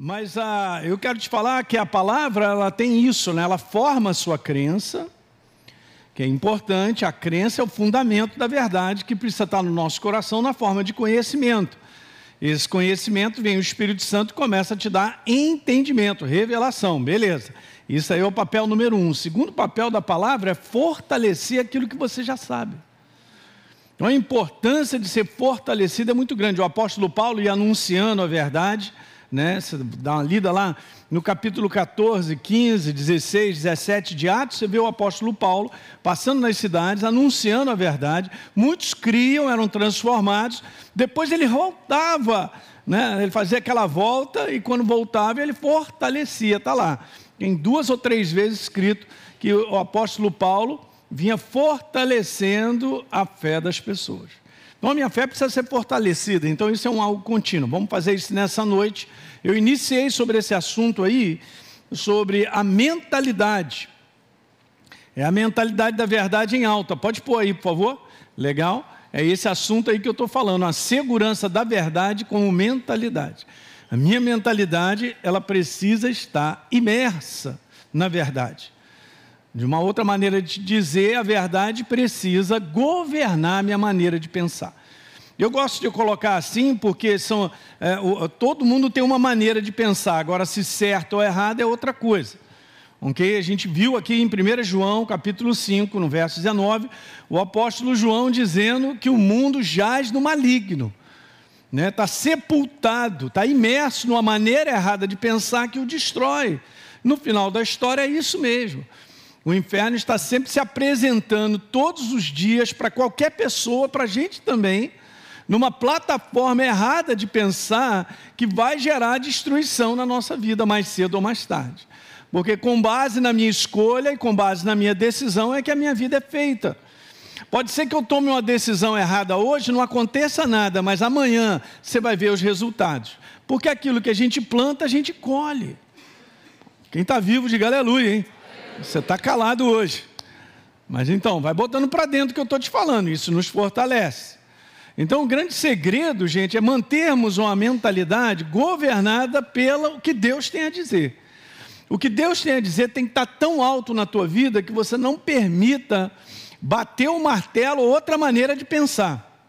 Mas ah, eu quero te falar que a palavra ela tem isso, né? ela forma a sua crença, que é importante, a crença é o fundamento da verdade que precisa estar no nosso coração na forma de conhecimento. Esse conhecimento vem o Espírito Santo e começa a te dar entendimento, revelação, beleza. Isso aí é o papel número um. O segundo papel da palavra é fortalecer aquilo que você já sabe. Então a importância de ser fortalecido é muito grande. O apóstolo Paulo ia anunciando a verdade, né? Você dá uma lida lá no capítulo 14, 15, 16, 17 de Atos, você vê o apóstolo Paulo passando nas cidades, anunciando a verdade. Muitos criam, eram transformados. Depois ele voltava, né? ele fazia aquela volta e quando voltava ele fortalecia. Está lá. Tem duas ou três vezes escrito que o apóstolo Paulo vinha fortalecendo a fé das pessoas. Então a minha fé precisa ser fortalecida, então isso é um algo contínuo. Vamos fazer isso nessa noite. Eu iniciei sobre esse assunto aí, sobre a mentalidade. É a mentalidade da verdade em alta. Pode pôr aí, por favor? Legal? É esse assunto aí que eu estou falando, a segurança da verdade como mentalidade. A minha mentalidade, ela precisa estar imersa na verdade. De uma outra maneira de dizer, a verdade precisa governar minha maneira de pensar. Eu gosto de colocar assim porque são, é, o, todo mundo tem uma maneira de pensar, agora se certo ou errado é outra coisa. Okay? A gente viu aqui em 1 João, capítulo 5, no verso 19, o apóstolo João dizendo que o mundo jaz no maligno. Está né? Tá sepultado, está imerso numa maneira errada de pensar que o destrói. No final da história é isso mesmo. O inferno está sempre se apresentando todos os dias para qualquer pessoa, para a gente também, numa plataforma errada de pensar que vai gerar destruição na nossa vida mais cedo ou mais tarde. Porque com base na minha escolha e com base na minha decisão é que a minha vida é feita. Pode ser que eu tome uma decisão errada hoje, não aconteça nada, mas amanhã você vai ver os resultados. Porque aquilo que a gente planta, a gente colhe. Quem está vivo, diga aleluia, hein? Você está calado hoje. Mas então, vai botando para dentro que eu estou te falando, isso nos fortalece. Então, o grande segredo, gente, é mantermos uma mentalidade governada pelo que Deus tem a dizer. O que Deus tem a dizer tem que estar tá tão alto na tua vida que você não permita bater o martelo ou outra maneira de pensar.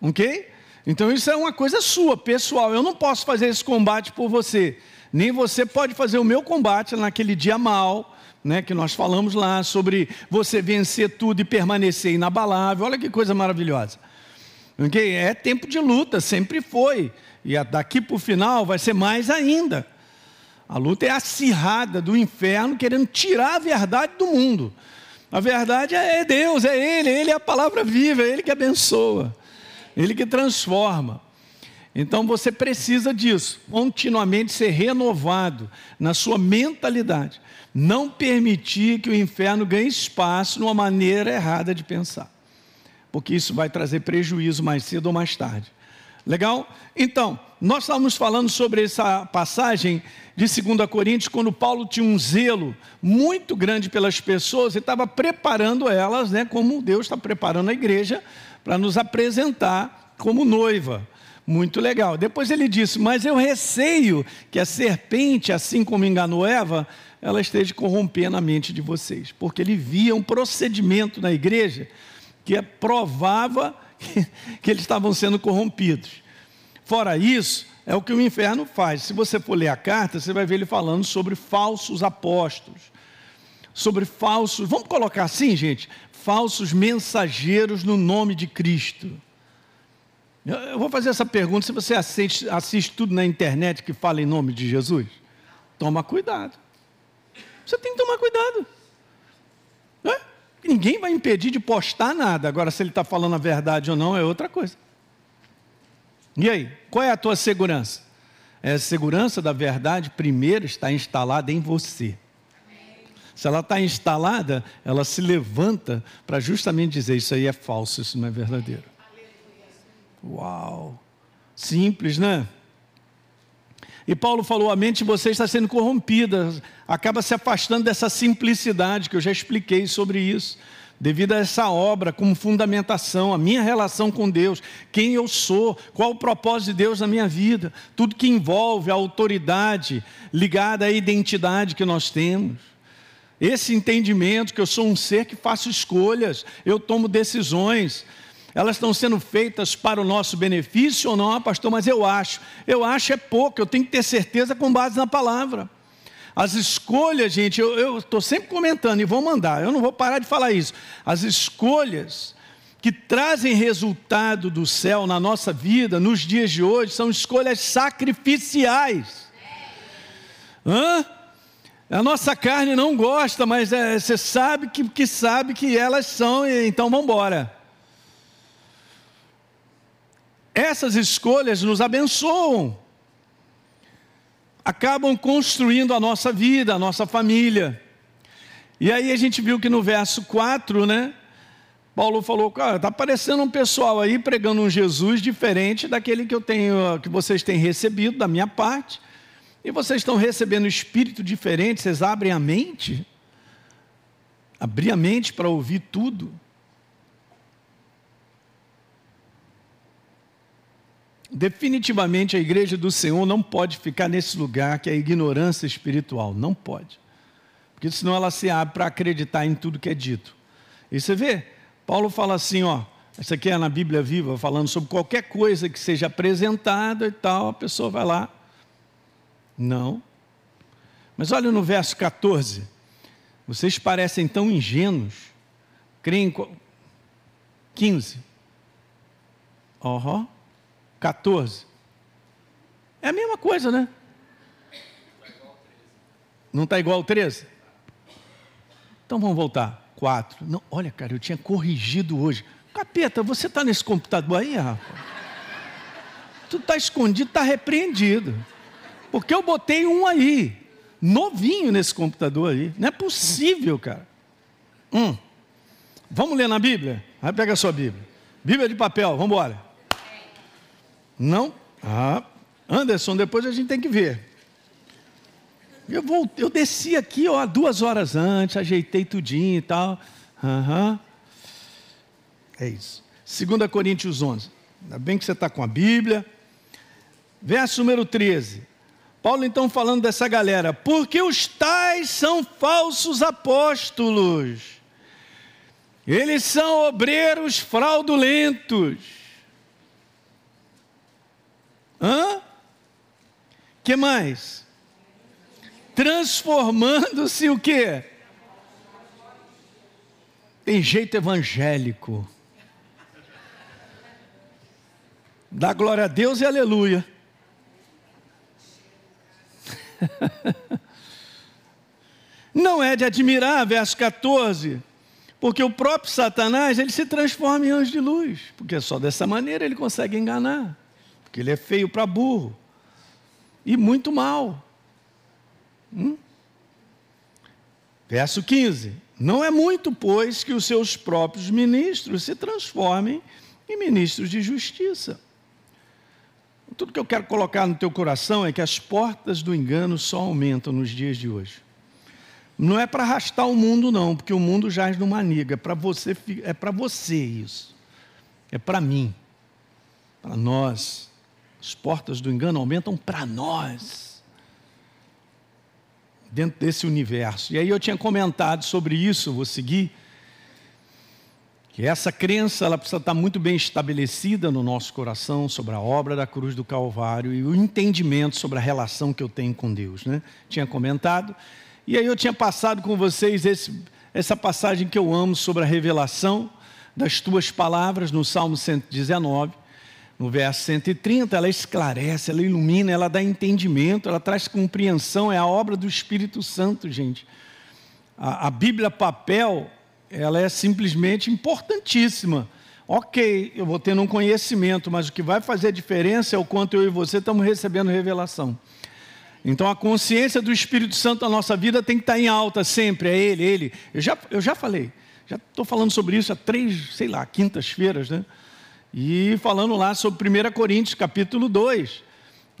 Ok? Então, isso é uma coisa sua, pessoal. Eu não posso fazer esse combate por você. Nem você pode fazer o meu combate naquele dia mal, né, que nós falamos lá sobre você vencer tudo e permanecer inabalável. Olha que coisa maravilhosa. Okay? É tempo de luta, sempre foi. E daqui para o final vai ser mais ainda. A luta é acirrada do inferno querendo tirar a verdade do mundo. A verdade é Deus, é Ele, Ele é a palavra viva, é Ele que abençoa, Ele que transforma. Então você precisa disso, continuamente ser renovado na sua mentalidade não permitir que o inferno ganhe espaço numa maneira errada de pensar, porque isso vai trazer prejuízo mais cedo ou mais tarde. Legal? Então, nós estávamos falando sobre essa passagem de 2 Coríntios, quando Paulo tinha um zelo muito grande pelas pessoas e estava preparando elas, né, como Deus está preparando a igreja para nos apresentar como noiva. Muito legal. Depois ele disse: Mas eu receio que a serpente, assim como enganou Eva, ela esteja corrompendo a mente de vocês, porque ele via um procedimento na igreja que provava que, que eles estavam sendo corrompidos. Fora isso, é o que o inferno faz. Se você for ler a carta, você vai ver ele falando sobre falsos apóstolos, sobre falsos, vamos colocar assim, gente, falsos mensageiros no nome de Cristo. Eu vou fazer essa pergunta: se você assiste, assiste tudo na internet que fala em nome de Jesus, toma cuidado. Você tem que tomar cuidado. Né? Ninguém vai impedir de postar nada. Agora, se ele está falando a verdade ou não, é outra coisa. E aí, qual é a tua segurança? É a segurança da verdade, primeiro, está instalada em você. Se ela está instalada, ela se levanta para justamente dizer: Isso aí é falso, isso não é verdadeiro. Uau! Simples, né? E Paulo falou: a mente de vocês está sendo corrompida, acaba se afastando dessa simplicidade que eu já expliquei sobre isso. devido a essa obra como fundamentação, a minha relação com Deus, quem eu sou, qual o propósito de Deus na minha vida, tudo que envolve a autoridade ligada à identidade que nós temos. Esse entendimento que eu sou um ser que faço escolhas, eu tomo decisões, elas estão sendo feitas para o nosso benefício ou não, pastor? Mas eu acho, eu acho é pouco, eu tenho que ter certeza com base na palavra. As escolhas, gente, eu estou sempre comentando e vou mandar, eu não vou parar de falar isso. As escolhas que trazem resultado do céu na nossa vida, nos dias de hoje, são escolhas sacrificiais. Hã? A nossa carne não gosta, mas é, você sabe que, que sabe que elas são, então vamos embora. Essas escolhas nos abençoam acabam construindo a nossa vida, a nossa família. E aí a gente viu que no verso 4, né? Paulo falou, cara, está aparecendo um pessoal aí pregando um Jesus diferente daquele que eu tenho, que vocês têm recebido da minha parte. E vocês estão recebendo espírito diferente, vocês abrem a mente? Abrir a mente para ouvir tudo. Definitivamente a igreja do Senhor não pode ficar nesse lugar que é a ignorância espiritual. Não pode. Porque senão ela se abre para acreditar em tudo que é dito. E você vê, Paulo fala assim, ó, isso aqui é na Bíblia Viva, falando sobre qualquer coisa que seja apresentada e tal, a pessoa vai lá. Não. Mas olha no verso 14. Vocês parecem tão ingênuos. Creem. 15. Uhum. 14. É a mesma coisa, né? Não está igual ao 13? Então vamos voltar. 4. Não, olha, cara, eu tinha corrigido hoje. Capeta, você está nesse computador aí, rapaz? Tu está escondido, está repreendido. Porque eu botei um aí, novinho nesse computador aí. Não é possível, cara. Um. Vamos ler na Bíblia? Vai pegar a sua Bíblia. Bíblia de papel, vamos embora. Não? Ah, Anderson, depois a gente tem que ver. Eu, vou, eu desci aqui ó, duas horas antes, ajeitei tudinho e tal. Uhum. É isso. 2 Coríntios 11. Ainda bem que você está com a Bíblia. Verso número 13. Paulo então falando dessa galera. Porque os tais são falsos apóstolos. Eles são obreiros fraudulentos Hã? Que mais? Transformando-se o quê? Tem jeito evangélico. Dá glória a Deus e aleluia. Não é de admirar, verso 14, porque o próprio Satanás ele se transforma em anjo de luz, porque só dessa maneira ele consegue enganar porque ele é feio para burro e muito mal. Hum? Verso 15: Não é muito, pois, que os seus próprios ministros se transformem em ministros de justiça. Tudo que eu quero colocar no teu coração é que as portas do engano só aumentam nos dias de hoje. Não é para arrastar o mundo, não, porque o mundo jaz no maniga. É para você, é para você isso. É para mim, para nós. As portas do engano aumentam para nós, dentro desse universo. E aí eu tinha comentado sobre isso, vou seguir, que essa crença ela precisa estar muito bem estabelecida no nosso coração sobre a obra da cruz do Calvário e o entendimento sobre a relação que eu tenho com Deus. Né? Tinha comentado. E aí eu tinha passado com vocês esse, essa passagem que eu amo sobre a revelação das tuas palavras no Salmo 119 no verso 130, ela esclarece, ela ilumina, ela dá entendimento, ela traz compreensão, é a obra do Espírito Santo, gente. A, a Bíblia papel, ela é simplesmente importantíssima. Ok, eu vou tendo um conhecimento, mas o que vai fazer a diferença é o quanto eu e você estamos recebendo revelação. Então a consciência do Espírito Santo na nossa vida tem que estar em alta sempre, é Ele, Ele. Eu já, eu já falei, já estou falando sobre isso há três, sei lá, quintas-feiras, né? E falando lá sobre 1 Coríntios capítulo 2,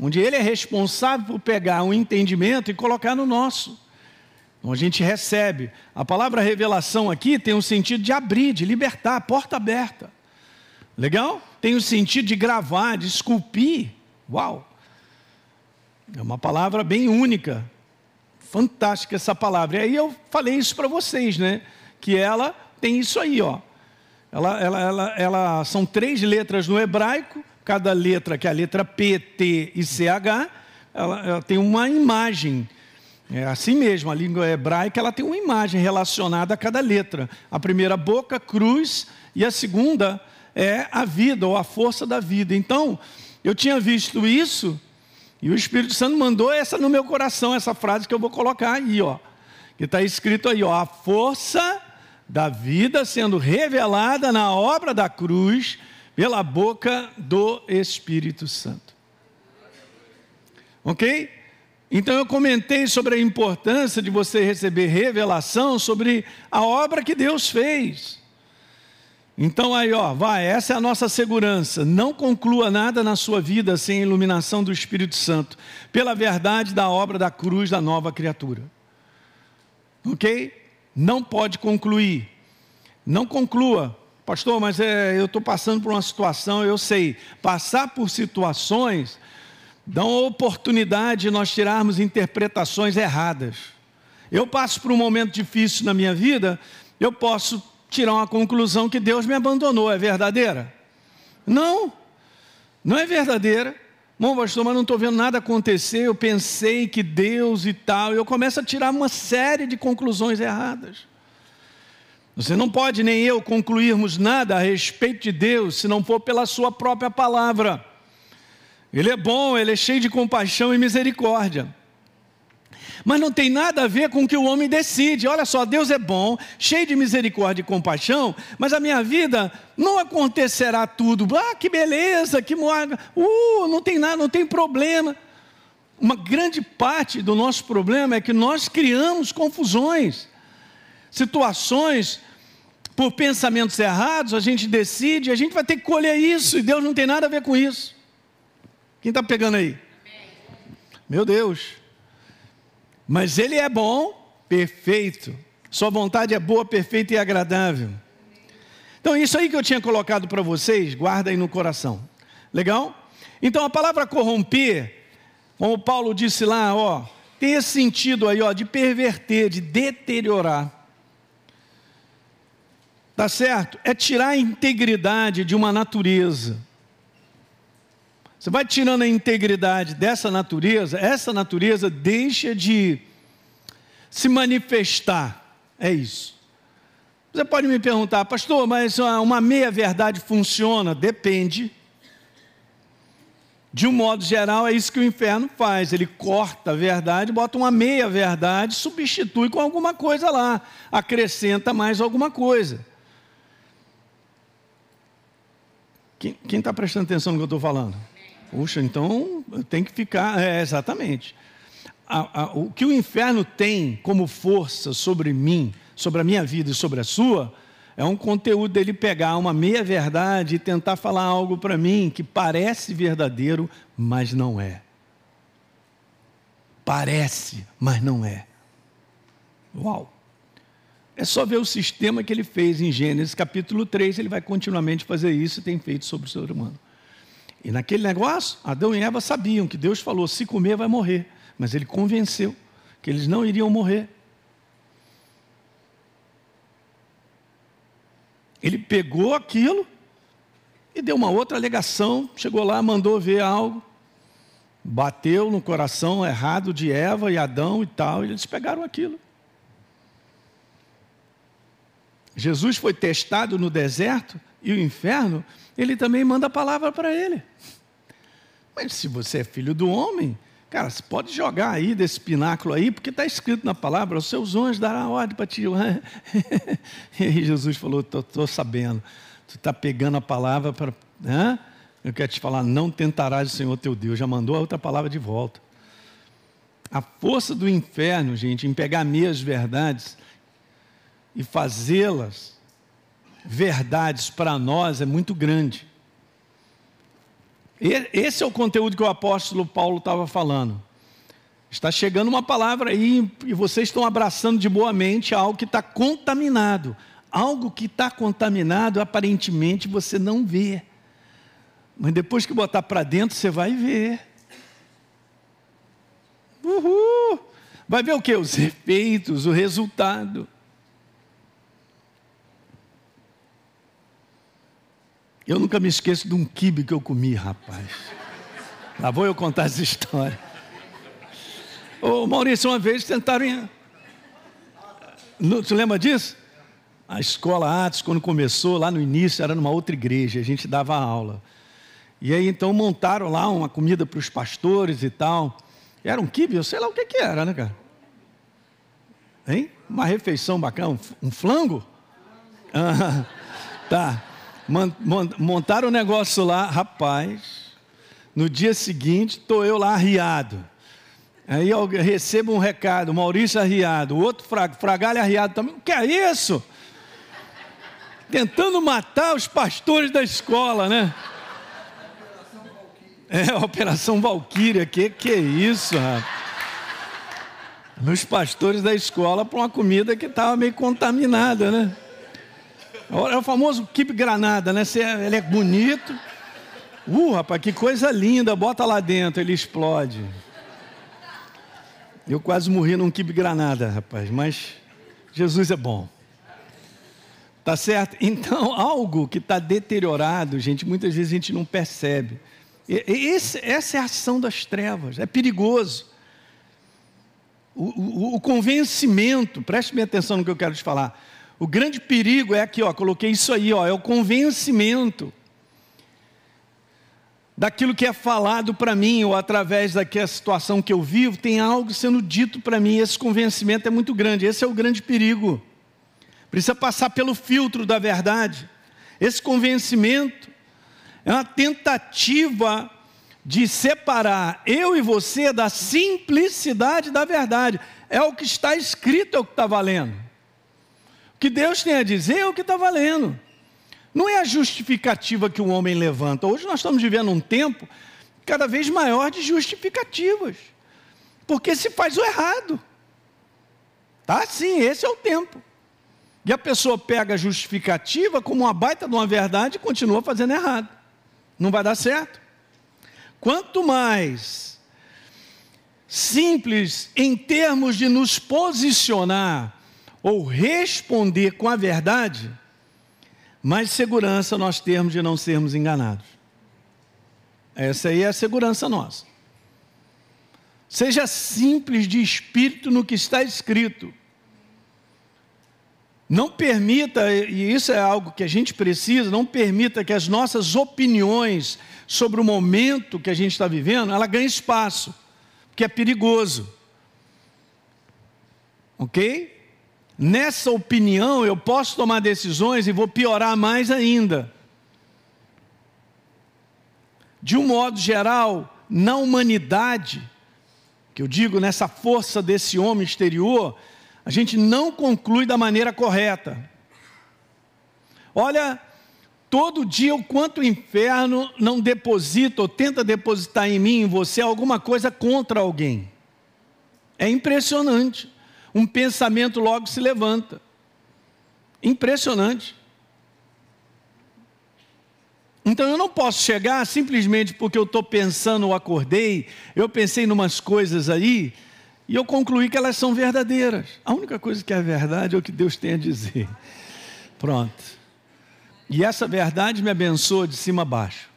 onde ele é responsável por pegar um entendimento e colocar no nosso. Então a gente recebe. A palavra revelação aqui tem um sentido de abrir, de libertar, porta aberta. Legal? Tem o sentido de gravar, de esculpir. Uau! É uma palavra bem única. Fantástica essa palavra. E aí eu falei isso para vocês, né? Que ela tem isso aí, ó. Ela, ela, ela, ela, são três letras no hebraico, cada letra, que é a letra P, T e CH, ela, ela tem uma imagem. É assim mesmo, a língua hebraica ela tem uma imagem relacionada a cada letra. A primeira boca, cruz, e a segunda é a vida ou a força da vida. Então, eu tinha visto isso e o Espírito Santo mandou essa no meu coração, essa frase que eu vou colocar aí, ó. Que está escrito aí, ó, a força da vida sendo revelada na obra da cruz pela boca do Espírito Santo. Ok? Então eu comentei sobre a importância de você receber revelação sobre a obra que Deus fez. Então aí, ó, vai, essa é a nossa segurança. Não conclua nada na sua vida sem a iluminação do Espírito Santo, pela verdade da obra da cruz da nova criatura. Ok? Não pode concluir. Não conclua. Pastor, mas é, eu estou passando por uma situação, eu sei. Passar por situações dão oportunidade de nós tirarmos interpretações erradas. Eu passo por um momento difícil na minha vida, eu posso tirar uma conclusão que Deus me abandonou. É verdadeira? Não, não é verdadeira. Bom, pastor, mas não estou vendo nada acontecer. Eu pensei que Deus e tal. Eu começo a tirar uma série de conclusões erradas. Você não pode nem eu concluirmos nada a respeito de Deus se não for pela Sua própria palavra. Ele é bom, ele é cheio de compaixão e misericórdia. Mas não tem nada a ver com o que o homem decide. Olha só, Deus é bom, cheio de misericórdia e compaixão, mas a minha vida não acontecerá tudo. Ah, que beleza, que moaga. Uh, não tem nada, não tem problema. Uma grande parte do nosso problema é que nós criamos confusões, situações por pensamentos errados, a gente decide, a gente vai ter que colher isso, e Deus não tem nada a ver com isso. Quem está pegando aí? Meu Deus. Mas Ele é bom, perfeito. Sua vontade é boa, perfeita e agradável. Então, isso aí que eu tinha colocado para vocês, guarda aí no coração. Legal? Então, a palavra corromper, como Paulo disse lá, ó, tem esse sentido aí, ó, de perverter, de deteriorar. Tá certo? É tirar a integridade de uma natureza. Você vai tirando a integridade dessa natureza, essa natureza deixa de se manifestar. É isso. Você pode me perguntar, pastor, mas uma meia-verdade funciona? Depende. De um modo geral, é isso que o inferno faz. Ele corta a verdade, bota uma meia-verdade, substitui com alguma coisa lá, acrescenta mais alguma coisa. Quem está prestando atenção no que eu estou falando? Puxa, então tem que ficar. É, exatamente. A, a, o que o inferno tem como força sobre mim, sobre a minha vida e sobre a sua, é um conteúdo dele pegar uma meia-verdade e tentar falar algo para mim que parece verdadeiro, mas não é. Parece, mas não é. Uau! É só ver o sistema que ele fez em Gênesis capítulo 3, ele vai continuamente fazer isso e tem feito sobre o ser humano. E naquele negócio, Adão e Eva sabiam que Deus falou: se comer, vai morrer. Mas ele convenceu que eles não iriam morrer. Ele pegou aquilo e deu uma outra alegação, chegou lá, mandou ver algo, bateu no coração errado de Eva e Adão e tal, e eles pegaram aquilo. Jesus foi testado no deserto e o inferno ele também manda a palavra para ele. Mas se você é filho do homem, cara, você pode jogar aí desse pináculo aí, porque está escrito na palavra: os seus anjos darão ordem para ti. e aí Jesus falou: estou sabendo, tu está pegando a palavra para. Né? Eu quero te falar: não tentarás o Senhor teu Deus. Já mandou a outra palavra de volta. A força do inferno, gente, em pegar meias verdades e fazê-las verdades para nós é muito grande. Esse é o conteúdo que o apóstolo Paulo estava falando. Está chegando uma palavra aí e vocês estão abraçando de boa mente algo que está contaminado. Algo que está contaminado, aparentemente você não vê. Mas depois que botar para dentro, você vai ver. Uhul! Vai ver o que? Os efeitos, o resultado. Eu nunca me esqueço de um quibe que eu comi, rapaz. Lá vou eu contar essa história. Ô Maurício, uma vez tentaram. Você lembra disso? A escola Atos, quando começou, lá no início, era numa outra igreja, a gente dava aula. E aí então montaram lá uma comida para os pastores e tal. Era um quibe, eu sei lá o que, que era, né, cara? Hein? Uma refeição bacana, um flango? Ah, tá. Montaram o um negócio lá, rapaz. No dia seguinte, estou eu lá arriado. Aí eu recebo um recado, Maurício arriado, o outro fragalho arriado também. O que é isso? Tentando matar os pastores da escola, né? É, a Operação Valquíria, que que é isso, rapaz? Meus pastores da escola para uma comida que estava meio contaminada, né? É o famoso kibe granada, né? Ele é bonito. Uh, rapaz, que coisa linda, bota lá dentro, ele explode. Eu quase morri num kibe granada, rapaz, mas Jesus é bom. Tá certo? Então, algo que está deteriorado, gente, muitas vezes a gente não percebe. Esse, essa é a ação das trevas, é perigoso. O, o, o, convencimento, preste bem atenção no que eu quero te falar. O grande perigo é aqui, ó, coloquei isso aí, ó, é o convencimento daquilo que é falado para mim, ou através daquela situação que eu vivo, tem algo sendo dito para mim, esse convencimento é muito grande, esse é o grande perigo. Precisa passar pelo filtro da verdade. Esse convencimento é uma tentativa de separar eu e você da simplicidade da verdade. É o que está escrito, é o que está valendo. Que Deus tem a dizer é o que está valendo. Não é a justificativa que o homem levanta. Hoje nós estamos vivendo um tempo cada vez maior de justificativas. Porque se faz o errado. Tá? Sim, esse é o tempo. E a pessoa pega a justificativa como uma baita de uma verdade e continua fazendo errado não vai dar certo. Quanto mais simples em termos de nos posicionar ou responder com a verdade, mais segurança nós temos de não sermos enganados. Essa aí é a segurança nossa. Seja simples de espírito no que está escrito. Não permita, e isso é algo que a gente precisa, não permita que as nossas opiniões sobre o momento que a gente está vivendo, ela ganhe espaço, porque é perigoso. Ok? Nessa opinião eu posso tomar decisões e vou piorar mais ainda. De um modo geral, na humanidade, que eu digo nessa força desse homem exterior, a gente não conclui da maneira correta. Olha, todo dia o quanto o inferno não deposita ou tenta depositar em mim, em você, alguma coisa contra alguém. É impressionante. Um pensamento logo se levanta. Impressionante. Então eu não posso chegar simplesmente porque eu estou pensando ou acordei, eu pensei em umas coisas aí, e eu concluí que elas são verdadeiras. A única coisa que é verdade é o que Deus tem a dizer. Pronto. E essa verdade me abençoa de cima a baixo.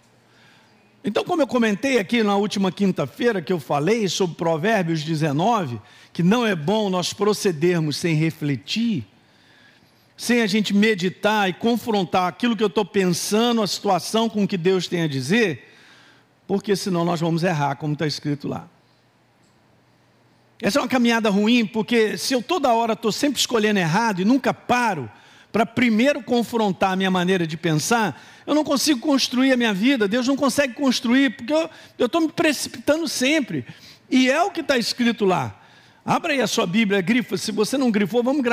Então, como eu comentei aqui na última quinta-feira, que eu falei sobre Provérbios 19, que não é bom nós procedermos sem refletir, sem a gente meditar e confrontar aquilo que eu estou pensando, a situação com o que Deus tem a dizer, porque senão nós vamos errar, como está escrito lá. Essa é uma caminhada ruim, porque se eu toda hora estou sempre escolhendo errado e nunca paro para primeiro confrontar a minha maneira de pensar, eu não consigo construir a minha vida, Deus não consegue construir, porque eu estou me precipitando sempre. E é o que está escrito lá. Abra aí a sua Bíblia, grifa. Se você não grifou, vamos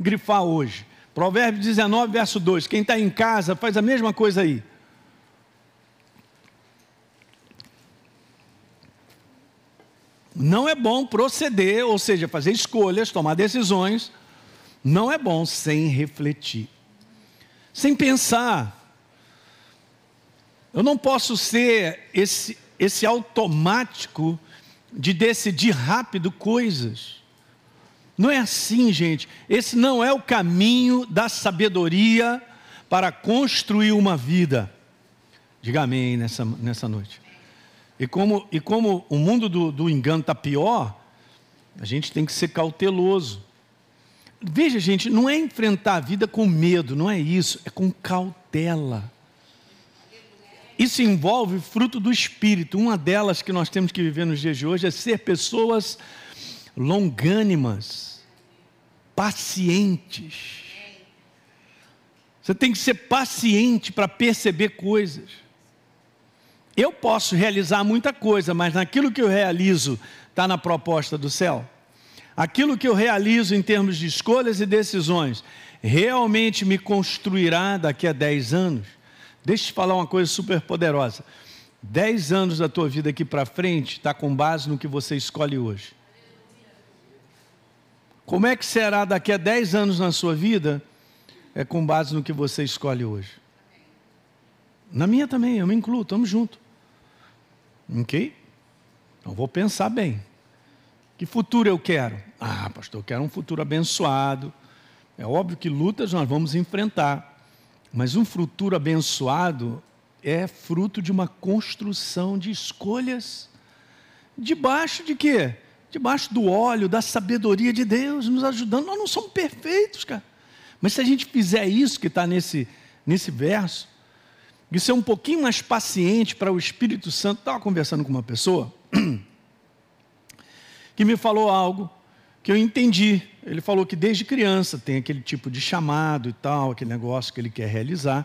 grifar hoje. Provérbios 19, verso 2. Quem está em casa faz a mesma coisa aí. Não é bom proceder, ou seja, fazer escolhas, tomar decisões, não é bom sem refletir, sem pensar. Eu não posso ser esse, esse automático de decidir rápido coisas. Não é assim, gente. Esse não é o caminho da sabedoria para construir uma vida. Diga amém nessa, nessa noite. E como, e como o mundo do, do engano está pior, a gente tem que ser cauteloso. Veja, gente, não é enfrentar a vida com medo, não é isso, é com cautela. Isso envolve fruto do espírito. Uma delas que nós temos que viver nos dias de hoje é ser pessoas longânimas, pacientes. Você tem que ser paciente para perceber coisas. Eu posso realizar muita coisa, mas naquilo que eu realizo está na proposta do céu. Aquilo que eu realizo em termos de escolhas e decisões realmente me construirá daqui a 10 anos. Deixa eu te falar uma coisa super poderosa. 10 anos da tua vida aqui para frente está com base no que você escolhe hoje. Como é que será daqui a 10 anos na sua vida? É com base no que você escolhe hoje. Na minha também, eu me incluo, estamos juntos. Ok? Então vou pensar bem. Que futuro eu quero? Ah, pastor, eu quero um futuro abençoado. É óbvio que lutas nós vamos enfrentar. Mas um futuro abençoado é fruto de uma construção de escolhas. Debaixo de quê? Debaixo do óleo, da sabedoria de Deus, nos ajudando. Nós não somos perfeitos, cara. Mas se a gente fizer isso que está nesse, nesse verso, e ser um pouquinho mais paciente para o Espírito Santo. Estava conversando com uma pessoa que me falou algo que eu entendi. Ele falou que desde criança tem aquele tipo de chamado e tal, aquele negócio que ele quer realizar.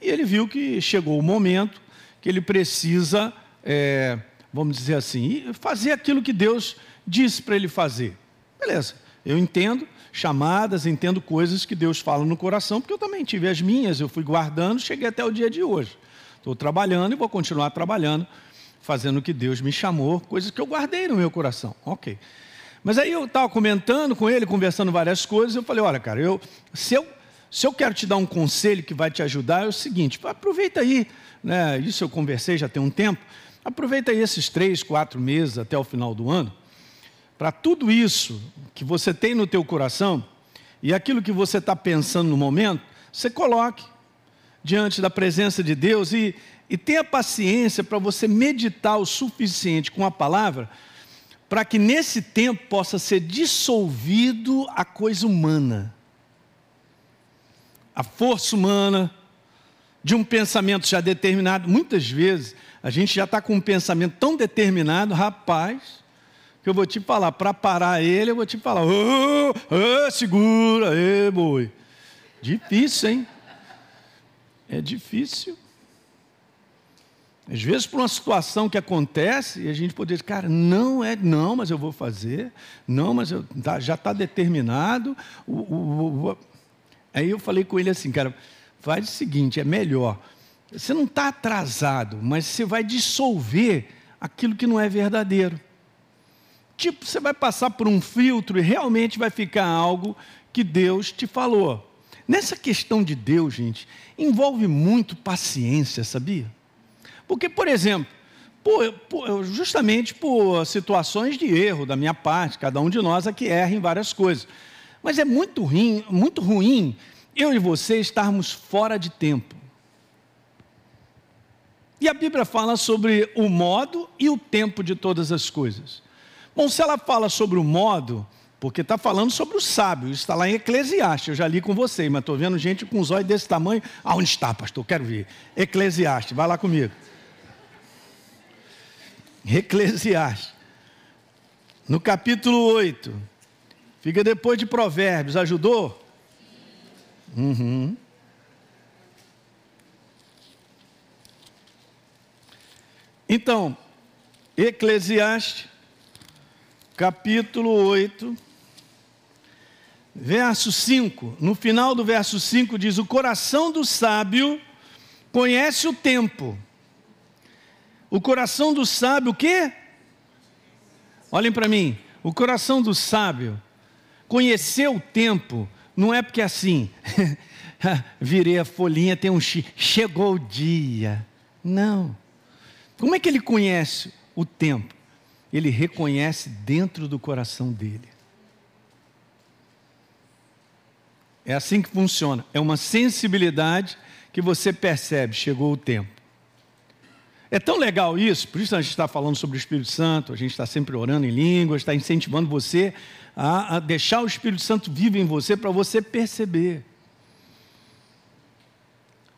E ele viu que chegou o momento que ele precisa, é, vamos dizer assim, fazer aquilo que Deus disse para ele fazer. Beleza, eu entendo, chamadas, entendo coisas que Deus fala no coração, porque eu também tive as minhas, eu fui guardando, cheguei até o dia de hoje. Estou trabalhando e vou continuar trabalhando, fazendo o que Deus me chamou, coisas que eu guardei no meu coração. Ok. Mas aí eu estava comentando com ele, conversando várias coisas, eu falei, olha, cara, eu, se, eu, se eu quero te dar um conselho que vai te ajudar, é o seguinte, aproveita aí, né, isso eu conversei já tem um tempo, aproveita aí esses três, quatro meses até o final do ano, para tudo isso que você tem no teu coração e aquilo que você está pensando no momento, você coloque diante da presença de Deus e, e tenha paciência para você meditar o suficiente com a palavra para que nesse tempo possa ser dissolvido a coisa humana, a força humana, de um pensamento já determinado. Muitas vezes a gente já está com um pensamento tão determinado, rapaz, que eu vou te falar, para parar ele, eu vou te falar, oh, oh, segura, ê, boi. Difícil, hein? É difícil. Às vezes, por uma situação que acontece, e a gente poderia dizer, cara, não é, não, mas eu vou fazer, não, mas eu, tá, já está determinado. O, o, o, aí eu falei com ele assim, cara, faz o seguinte, é melhor. Você não está atrasado, mas você vai dissolver aquilo que não é verdadeiro. Tipo, você vai passar por um filtro e realmente vai ficar algo que Deus te falou. Nessa questão de Deus, gente, envolve muito paciência, sabia? Porque, por exemplo, por, por, justamente por situações de erro da minha parte, cada um de nós aqui erra em várias coisas. Mas é muito ruim, muito ruim eu e você estarmos fora de tempo. E a Bíblia fala sobre o modo e o tempo de todas as coisas. Bom, se ela fala sobre o modo, porque está falando sobre o sábio, está lá em Eclesiastes, eu já li com você, mas estou vendo gente com os olhos desse tamanho. Aonde está, pastor? Quero ver. Eclesiastes, vai lá comigo. Eclesiastes, no capítulo 8, fica depois de Provérbios, ajudou? Uhum. Então, Eclesiastes, capítulo 8, verso 5. No final do verso 5 diz: O coração do sábio conhece o tempo. O coração do sábio, o quê? Olhem para mim, o coração do sábio conhecer o tempo não é porque assim, virei a folhinha, tem um chi, chegou o dia. Não. Como é que ele conhece o tempo? Ele reconhece dentro do coração dele. É assim que funciona. É uma sensibilidade que você percebe, chegou o tempo. É tão legal isso, por isso a gente está falando sobre o Espírito Santo, a gente está sempre orando em línguas, está incentivando você a, a deixar o Espírito Santo vivo em você para você perceber.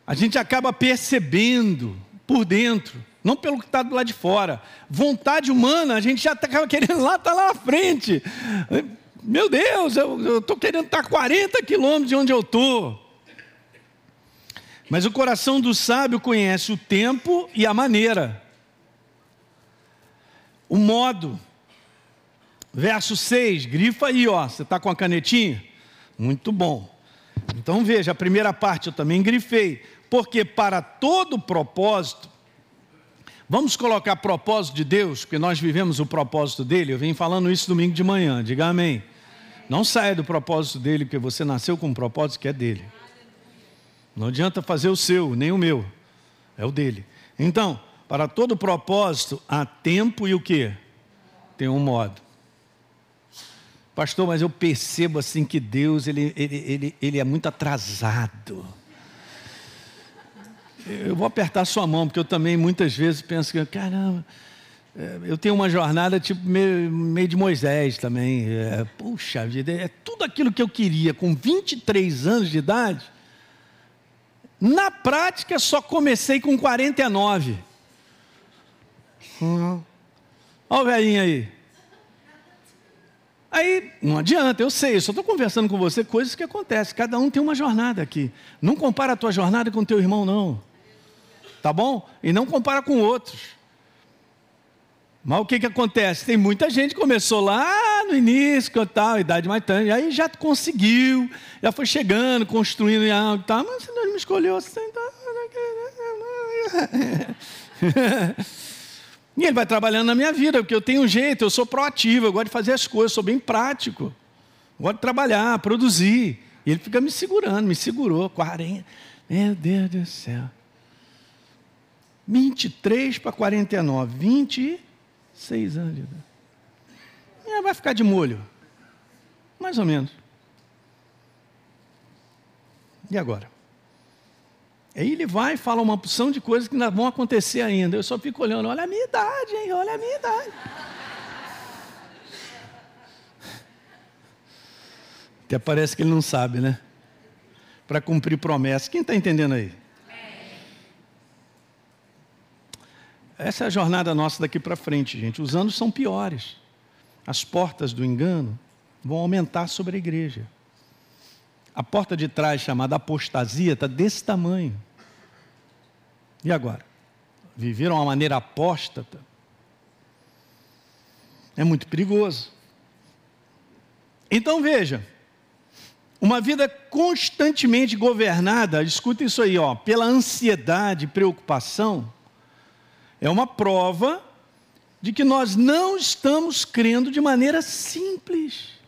A gente acaba percebendo por dentro, não pelo que está do lado de fora. Vontade humana, a gente já acaba querendo lá, está lá na frente. Meu Deus, eu estou querendo estar 40 quilômetros de onde eu estou. Mas o coração do sábio conhece o tempo e a maneira, o modo. Verso 6, grifa aí, ó. Você está com a canetinha? Muito bom. Então veja, a primeira parte eu também grifei. Porque para todo propósito, vamos colocar propósito de Deus, porque nós vivemos o propósito dele. Eu venho falando isso domingo de manhã, diga amém. Não saia do propósito dele, porque você nasceu com um propósito que é dele. Não adianta fazer o seu, nem o meu. É o dele. Então, para todo propósito, há tempo e o que? Tem um modo. Pastor, mas eu percebo assim que Deus ele, ele, ele, ele é muito atrasado. Eu vou apertar sua mão, porque eu também muitas vezes penso que, caramba, é, eu tenho uma jornada tipo meio, meio de Moisés também. É, puxa vida, é tudo aquilo que eu queria com 23 anos de idade na prática, só comecei com 49. Uhum. Olha o velhinho aí. Aí, não adianta, eu sei, eu só estou conversando com você coisas que acontecem. Cada um tem uma jornada aqui. Não compara a tua jornada com o teu irmão, não. Tá bom? E não compara com outros. Mas o que, que acontece? Tem muita gente que começou lá no início, tal, idade mais tarde, aí já conseguiu, já foi chegando, construindo e tal, mas me escolheu assim. Tá... e ele vai trabalhando na minha vida, porque eu tenho jeito, eu sou proativo, eu gosto de fazer as coisas, sou bem prático. Eu gosto de trabalhar, produzir. E ele fica me segurando, me segurou, 40. Meu Deus do céu. 23 para 49, 20 Seis anos de idade. Vai ficar de molho. Mais ou menos. E agora? Aí ele vai e fala uma opção de coisas que ainda vão acontecer ainda. Eu só fico olhando, olha a minha idade, hein? Olha a minha idade. Até parece que ele não sabe, né? Para cumprir promessas. Quem está entendendo aí? Essa é a jornada nossa daqui para frente, gente. Os anos são piores. As portas do engano vão aumentar sobre a igreja. A porta de trás, chamada apostasia, está desse tamanho. E agora? Viveram uma maneira apóstata? É muito perigoso. Então veja, uma vida constantemente governada, escuta isso aí, ó, pela ansiedade e preocupação, é uma prova de que nós não estamos crendo de maneira simples.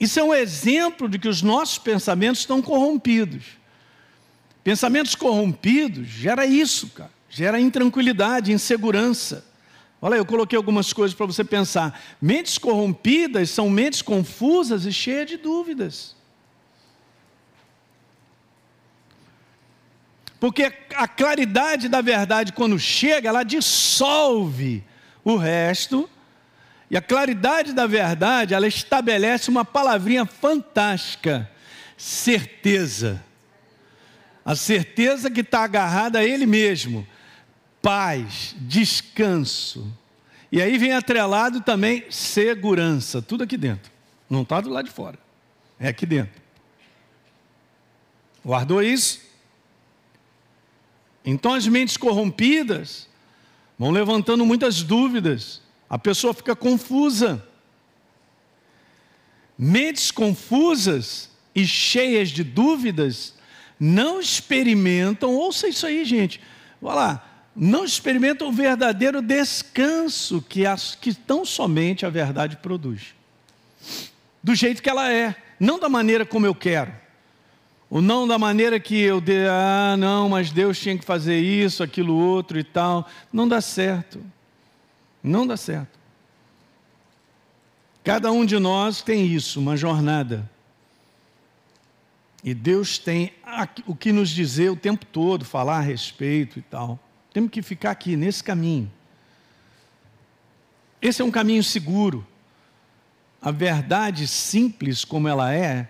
Isso é um exemplo de que os nossos pensamentos estão corrompidos. Pensamentos corrompidos gera isso, cara. Gera intranquilidade, insegurança. Olha, eu coloquei algumas coisas para você pensar. Mentes corrompidas são mentes confusas e cheias de dúvidas. Porque a claridade da verdade, quando chega, ela dissolve o resto. E a claridade da verdade, ela estabelece uma palavrinha fantástica: certeza. A certeza que está agarrada a Ele mesmo. Paz, descanso. E aí vem atrelado também segurança. Tudo aqui dentro. Não está do lado de fora. É aqui dentro. Guardou isso? Então as mentes corrompidas vão levantando muitas dúvidas, a pessoa fica confusa. Mentes confusas e cheias de dúvidas não experimentam, ouça isso aí, gente. Vai lá, não experimentam o verdadeiro descanso que, as, que tão somente a verdade produz. Do jeito que ela é, não da maneira como eu quero. Ou não da maneira que eu de, ah, não, mas Deus tinha que fazer isso, aquilo outro e tal. Não dá certo. Não dá certo. Cada um de nós tem isso, uma jornada. E Deus tem o que nos dizer o tempo todo, falar a respeito e tal. Temos que ficar aqui, nesse caminho. Esse é um caminho seguro. A verdade simples como ela é,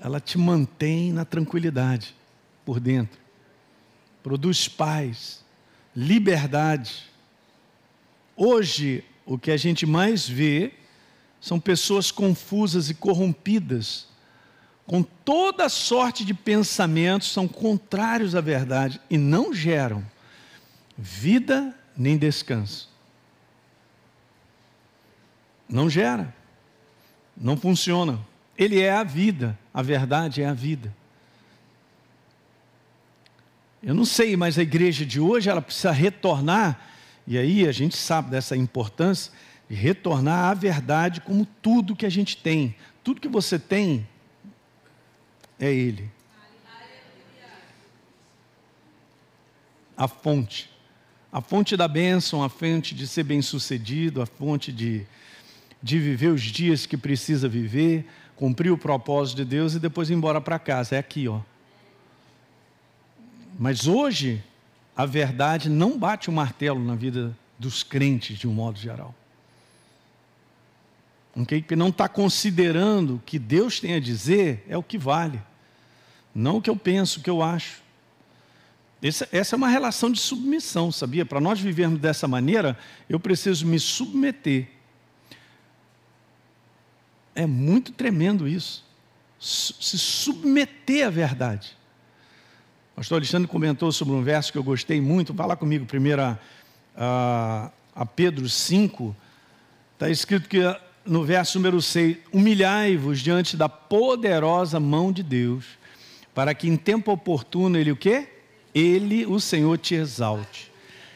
ela te mantém na tranquilidade por dentro. Produz paz, liberdade. Hoje, o que a gente mais vê são pessoas confusas e corrompidas, com toda sorte de pensamentos, são contrários à verdade e não geram vida nem descanso. Não gera, não funciona. Ele é a vida, a verdade é a vida. Eu não sei, mas a igreja de hoje ela precisa retornar, e aí a gente sabe dessa importância de retornar à verdade como tudo que a gente tem. Tudo que você tem é Ele. A fonte a fonte da bênção, a fonte de ser bem-sucedido, a fonte de, de viver os dias que precisa viver, cumprir o propósito de Deus e depois ir embora para casa. É aqui, ó. Mas hoje, a verdade não bate o martelo na vida dos crentes, de um modo geral. Okay? Que não está considerando o que Deus tem a dizer é o que vale, não o que eu penso, o que eu acho. Essa, essa é uma relação de submissão, sabia? Para nós vivermos dessa maneira, eu preciso me submeter. É muito tremendo isso. Se submeter à verdade. Pastor Alexandre comentou sobre um verso que eu gostei muito. Fala comigo, primeiro a, a, a Pedro 5. Está escrito que no verso número 6: Humilhai-vos diante da poderosa mão de Deus, para que em tempo oportuno ele o quê? Ele, o Senhor, te exalte.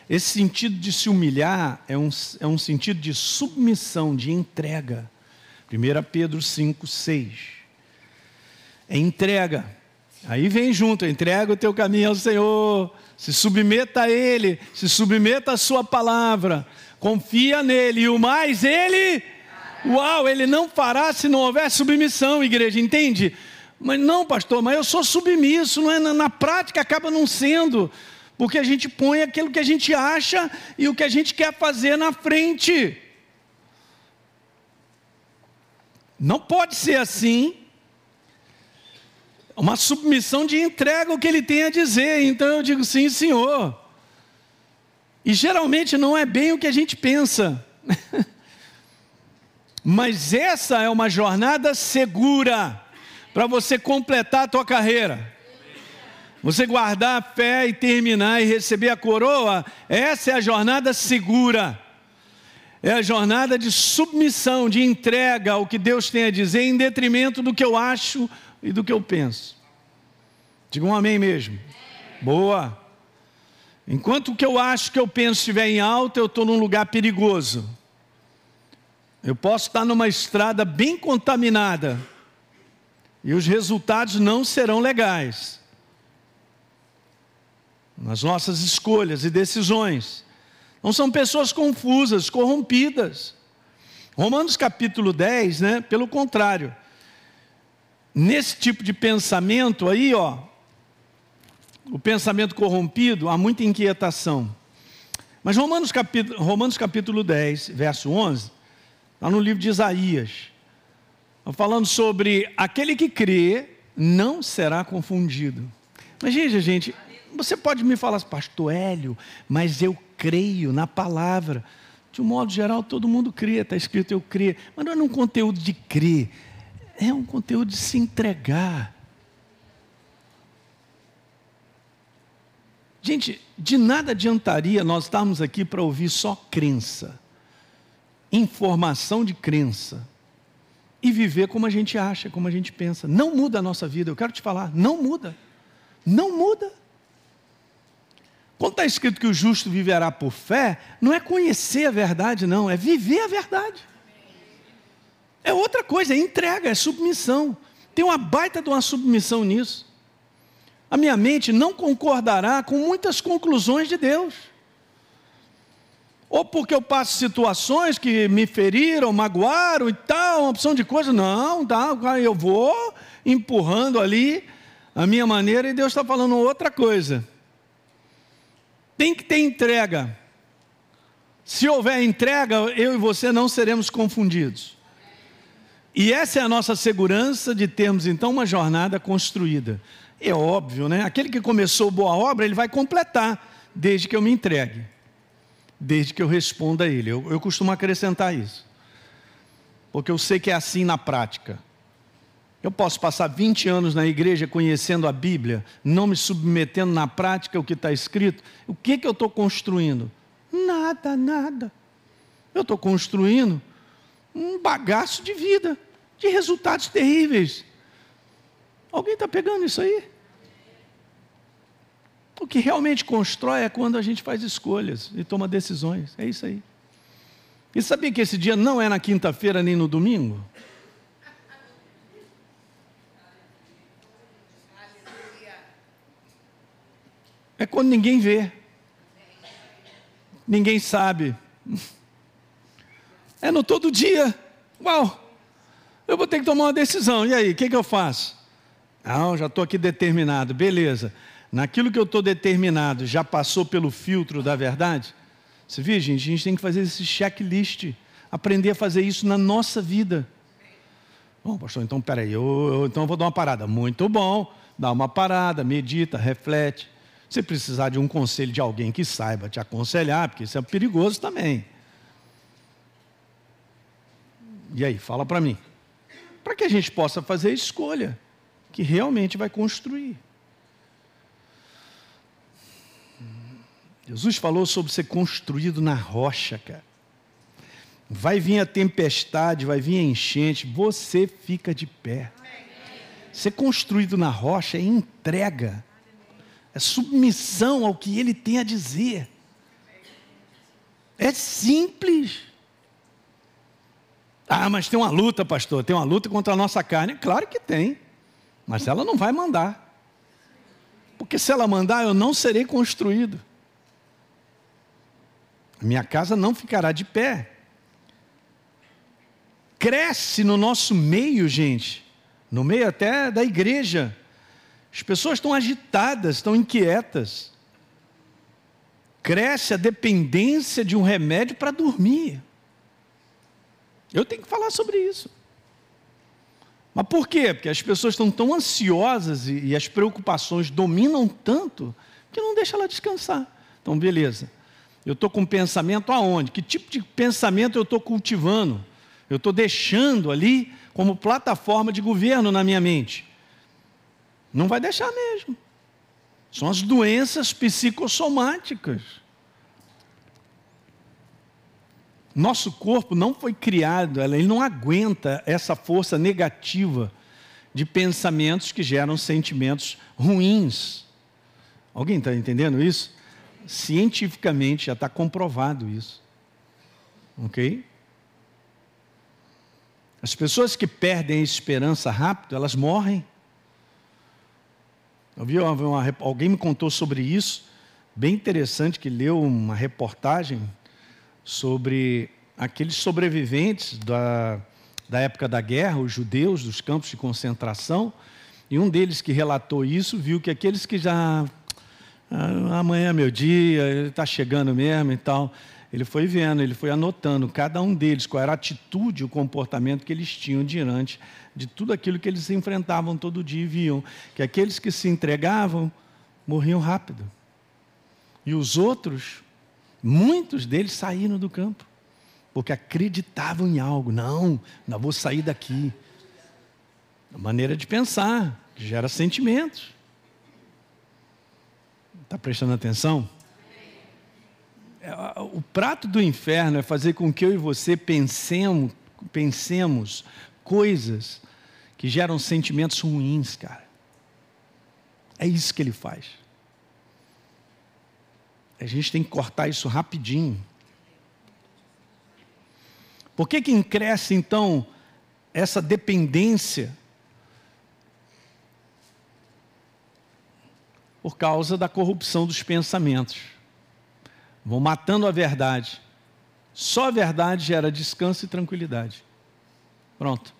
Esse sentido de se humilhar é um, é um sentido de submissão, de entrega. 1 Pedro 5, 6. É entrega. Aí vem junto, entrega o teu caminho ao Senhor, se submeta a Ele, se submeta à Sua palavra, confia nele, e o mais Ele, uau, Ele não fará se não houver submissão, igreja, entende? Mas não, pastor, mas eu sou submisso, não é? na, na prática acaba não sendo, porque a gente põe aquilo que a gente acha e o que a gente quer fazer na frente. Não pode ser assim. Uma submissão de entrega o que ele tem a dizer. Então eu digo sim, senhor. E geralmente não é bem o que a gente pensa. Mas essa é uma jornada segura para você completar a tua carreira. Você guardar a fé e terminar e receber a coroa, essa é a jornada segura. É a jornada de submissão, de entrega ao que Deus tem a dizer, em detrimento do que eu acho e do que eu penso. Diga um amém mesmo. Boa. Enquanto o que eu acho que eu penso estiver em alta, eu estou num lugar perigoso. Eu posso estar numa estrada bem contaminada e os resultados não serão legais. Nas nossas escolhas e decisões. Não são pessoas confusas, corrompidas. Romanos capítulo 10, né? Pelo contrário. Nesse tipo de pensamento aí, ó, o pensamento corrompido, há muita inquietação. Mas Romanos capítulo, Romanos capítulo 10, verso 11, está no livro de Isaías falando sobre aquele que crê não será confundido. Mas, gente, gente, você pode me falar, pastor Hélio, mas eu creio na palavra. De um modo geral, todo mundo crê, está escrito eu creio. Mas não é um conteúdo de crer, é um conteúdo de se entregar. Gente, de nada adiantaria nós estarmos aqui para ouvir só crença, informação de crença e viver como a gente acha, como a gente pensa. Não muda a nossa vida, eu quero te falar, não muda. Não muda. Quando está escrito que o justo viverá por fé, não é conhecer a verdade, não, é viver a verdade. É outra coisa, é entrega, é submissão. Tem uma baita de uma submissão nisso. A minha mente não concordará com muitas conclusões de Deus. Ou porque eu passo situações que me feriram, magoaram e tal, uma opção de coisa. Não, tá, eu vou empurrando ali a minha maneira e Deus está falando outra coisa. Tem que ter entrega. Se houver entrega, eu e você não seremos confundidos. E essa é a nossa segurança de termos então uma jornada construída. É óbvio, né? Aquele que começou boa obra, ele vai completar, desde que eu me entregue, desde que eu responda a ele. Eu, eu costumo acrescentar isso, porque eu sei que é assim na prática. Eu posso passar 20 anos na igreja conhecendo a Bíblia, não me submetendo na prática o que está escrito. O que, que eu estou construindo? Nada, nada. Eu estou construindo um bagaço de vida, de resultados terríveis. Alguém está pegando isso aí? O que realmente constrói é quando a gente faz escolhas e toma decisões. É isso aí. E sabia que esse dia não é na quinta-feira nem no domingo? É quando ninguém vê. Ninguém sabe. É no todo dia. Uau! Eu vou ter que tomar uma decisão. E aí, o que, que eu faço? Não, já estou aqui determinado. Beleza. Naquilo que eu estou determinado, já passou pelo filtro da verdade? Você viu, gente? A gente tem que fazer esse checklist. Aprender a fazer isso na nossa vida. Bom, pastor, então peraí, eu, eu, então eu vou dar uma parada. Muito bom. Dá uma parada, medita, reflete. Se precisar de um conselho de alguém que saiba te aconselhar, porque isso é perigoso também. E aí, fala para mim. Para que a gente possa fazer a escolha que realmente vai construir. Jesus falou sobre ser construído na rocha, cara. Vai vir a tempestade, vai vir a enchente, você fica de pé. Ser construído na rocha é entrega é submissão ao que ele tem a dizer. É simples. Ah, mas tem uma luta, pastor, tem uma luta contra a nossa carne. Claro que tem, mas ela não vai mandar. Porque se ela mandar, eu não serei construído. A minha casa não ficará de pé. Cresce no nosso meio, gente, no meio até da igreja as pessoas estão agitadas, estão inquietas. Cresce a dependência de um remédio para dormir. Eu tenho que falar sobre isso. Mas por quê? Porque as pessoas estão tão ansiosas e, e as preocupações dominam tanto que não deixa ela descansar. Então, beleza. Eu estou com pensamento aonde? Que tipo de pensamento eu estou cultivando? Eu estou deixando ali como plataforma de governo na minha mente. Não vai deixar mesmo. São as doenças psicossomáticas. Nosso corpo não foi criado, ele não aguenta essa força negativa de pensamentos que geram sentimentos ruins. Alguém está entendendo isso? Cientificamente já está comprovado isso. Ok? As pessoas que perdem a esperança rápido, elas morrem. Eu vi uma, alguém me contou sobre isso, bem interessante, que leu uma reportagem sobre aqueles sobreviventes da, da época da guerra, os judeus dos campos de concentração, e um deles que relatou isso viu que aqueles que já. Ah, amanhã é meu dia, está chegando mesmo e tal. Ele foi vendo, ele foi anotando cada um deles, qual era a atitude, o comportamento que eles tinham diante de tudo aquilo que eles enfrentavam todo dia e viam que aqueles que se entregavam morriam rápido. E os outros, muitos deles saíram do campo, porque acreditavam em algo. Não, não vou sair daqui. A maneira de pensar, que gera sentimentos. Está prestando atenção? É, o prato do inferno é fazer com que eu e você pensemos, pensemos coisas que geram sentimentos ruins, cara. É isso que ele faz. A gente tem que cortar isso rapidinho. Por que, que cresce, então, essa dependência? Por causa da corrupção dos pensamentos. Vão matando a verdade. Só a verdade gera descanso e tranquilidade. Pronto.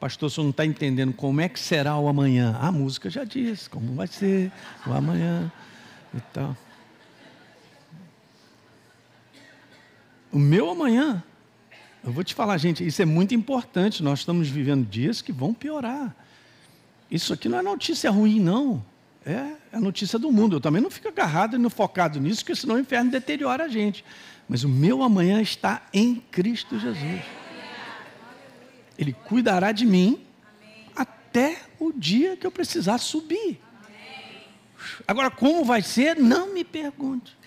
Pastor, você não está entendendo como é que será o amanhã. A música já diz como vai ser o amanhã e tal. O meu amanhã, eu vou te falar, gente, isso é muito importante. Nós estamos vivendo dias que vão piorar. Isso aqui não é notícia ruim, não. É a notícia do mundo. Eu também não fico agarrado e focado nisso, porque senão o inferno deteriora a gente. Mas o meu amanhã está em Cristo Jesus. Ele cuidará de mim até o dia que eu precisar subir. Agora, como vai ser? Não me pergunte.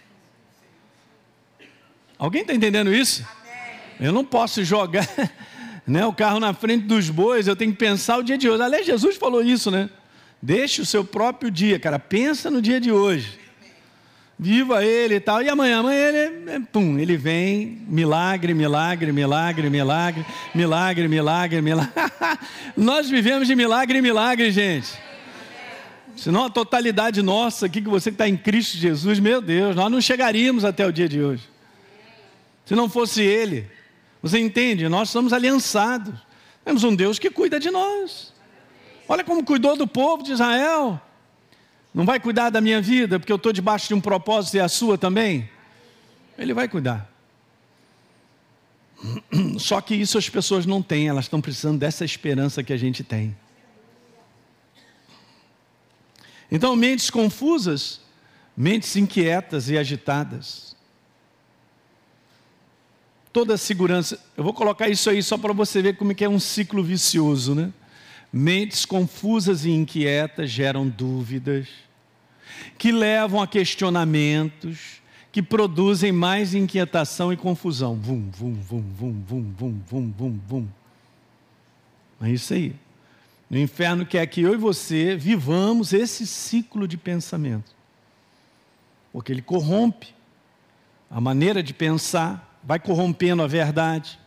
Alguém está entendendo isso? Eu não posso jogar né, o carro na frente dos bois, eu tenho que pensar o dia de hoje. Aliás, Jesus falou isso, né? Deixe o seu próprio dia, cara. Pensa no dia de hoje. Viva ele e tal. E amanhã, amanhã ele, é, pum, ele vem, milagre, milagre, milagre, milagre, milagre, milagre, milagre. Nós vivemos de milagre em milagre, gente. Senão a totalidade nossa aqui, que você está em Cristo Jesus, meu Deus, nós não chegaríamos até o dia de hoje. Se não fosse Ele. Você entende? Nós somos aliançados. Temos um Deus que cuida de nós. Olha como cuidou do povo de Israel. Não vai cuidar da minha vida porque eu estou debaixo de um propósito e a sua também? Ele vai cuidar. Só que isso as pessoas não têm, elas estão precisando dessa esperança que a gente tem. Então, mentes confusas, mentes inquietas e agitadas. Toda a segurança, eu vou colocar isso aí só para você ver como é que é um ciclo vicioso, né? Mentes confusas e inquietas geram dúvidas, que levam a questionamentos, que produzem mais inquietação e confusão. Vum, vum, vum, vum, vum, vum, vum, vum, vum. É isso aí. No inferno quer que eu e você vivamos esse ciclo de pensamento. Porque ele corrompe a maneira de pensar, vai corrompendo a verdade.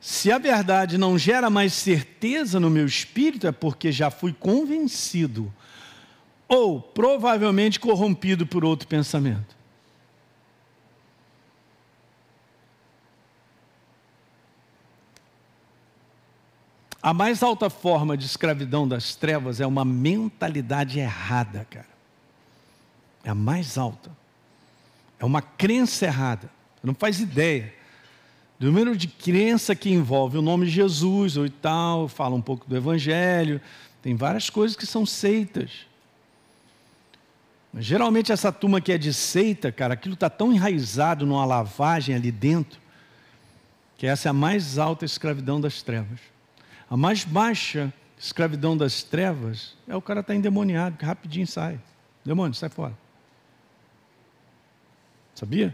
Se a verdade não gera mais certeza no meu espírito, é porque já fui convencido, ou provavelmente corrompido por outro pensamento. A mais alta forma de escravidão das trevas é uma mentalidade errada, cara. É a mais alta. É uma crença errada. Não faz ideia do número de crença que envolve o nome Jesus ou tal, fala um pouco do Evangelho, tem várias coisas que são seitas. Mas, geralmente essa turma que é de seita, cara, aquilo está tão enraizado numa lavagem ali dentro, que essa é a mais alta escravidão das trevas. A mais baixa escravidão das trevas é o cara estar tá endemoniado, que rapidinho sai. Demônio, sai fora. Sabia?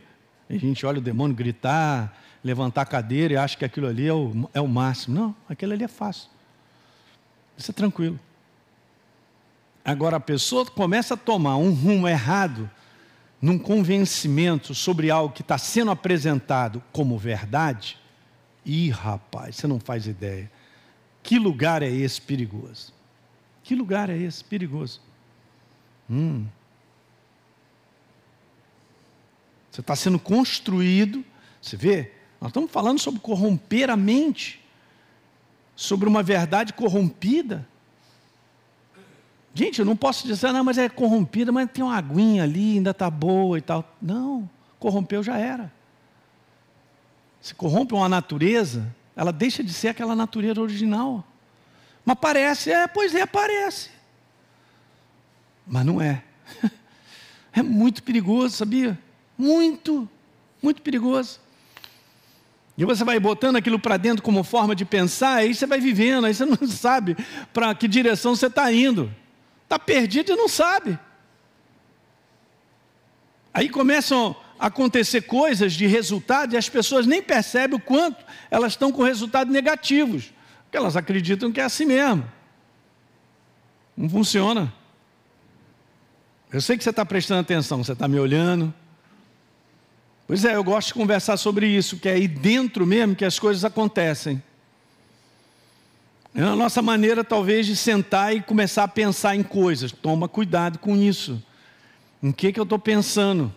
a gente olha o demônio gritar, levantar a cadeira e acha que aquilo ali é o, é o máximo. Não, aquilo ali é fácil. Isso é tranquilo. Agora a pessoa começa a tomar um rumo errado num convencimento sobre algo que está sendo apresentado como verdade. Ih, rapaz, você não faz ideia. Que lugar é esse perigoso? Que lugar é esse perigoso? Hum. Você está sendo construído, você vê? Nós estamos falando sobre corromper a mente, sobre uma verdade corrompida. Gente, eu não posso dizer, não, mas é corrompida, mas tem uma aguinha ali, ainda está boa e tal. Não, corrompeu já era. Se corrompe uma natureza, ela deixa de ser aquela natureza original. Mas parece, é, pois é, parece. Mas não é. É muito perigoso, sabia? Muito, muito perigoso. E você vai botando aquilo para dentro como forma de pensar, aí você vai vivendo, aí você não sabe para que direção você está indo. Está perdido e não sabe. Aí começam a acontecer coisas de resultado e as pessoas nem percebem o quanto elas estão com resultados negativos, porque elas acreditam que é assim mesmo. Não funciona. Eu sei que você está prestando atenção, você está me olhando. Pois é, eu gosto de conversar sobre isso, que é aí dentro mesmo que as coisas acontecem. É a nossa maneira, talvez, de sentar e começar a pensar em coisas. Toma cuidado com isso. Em que, que eu estou pensando?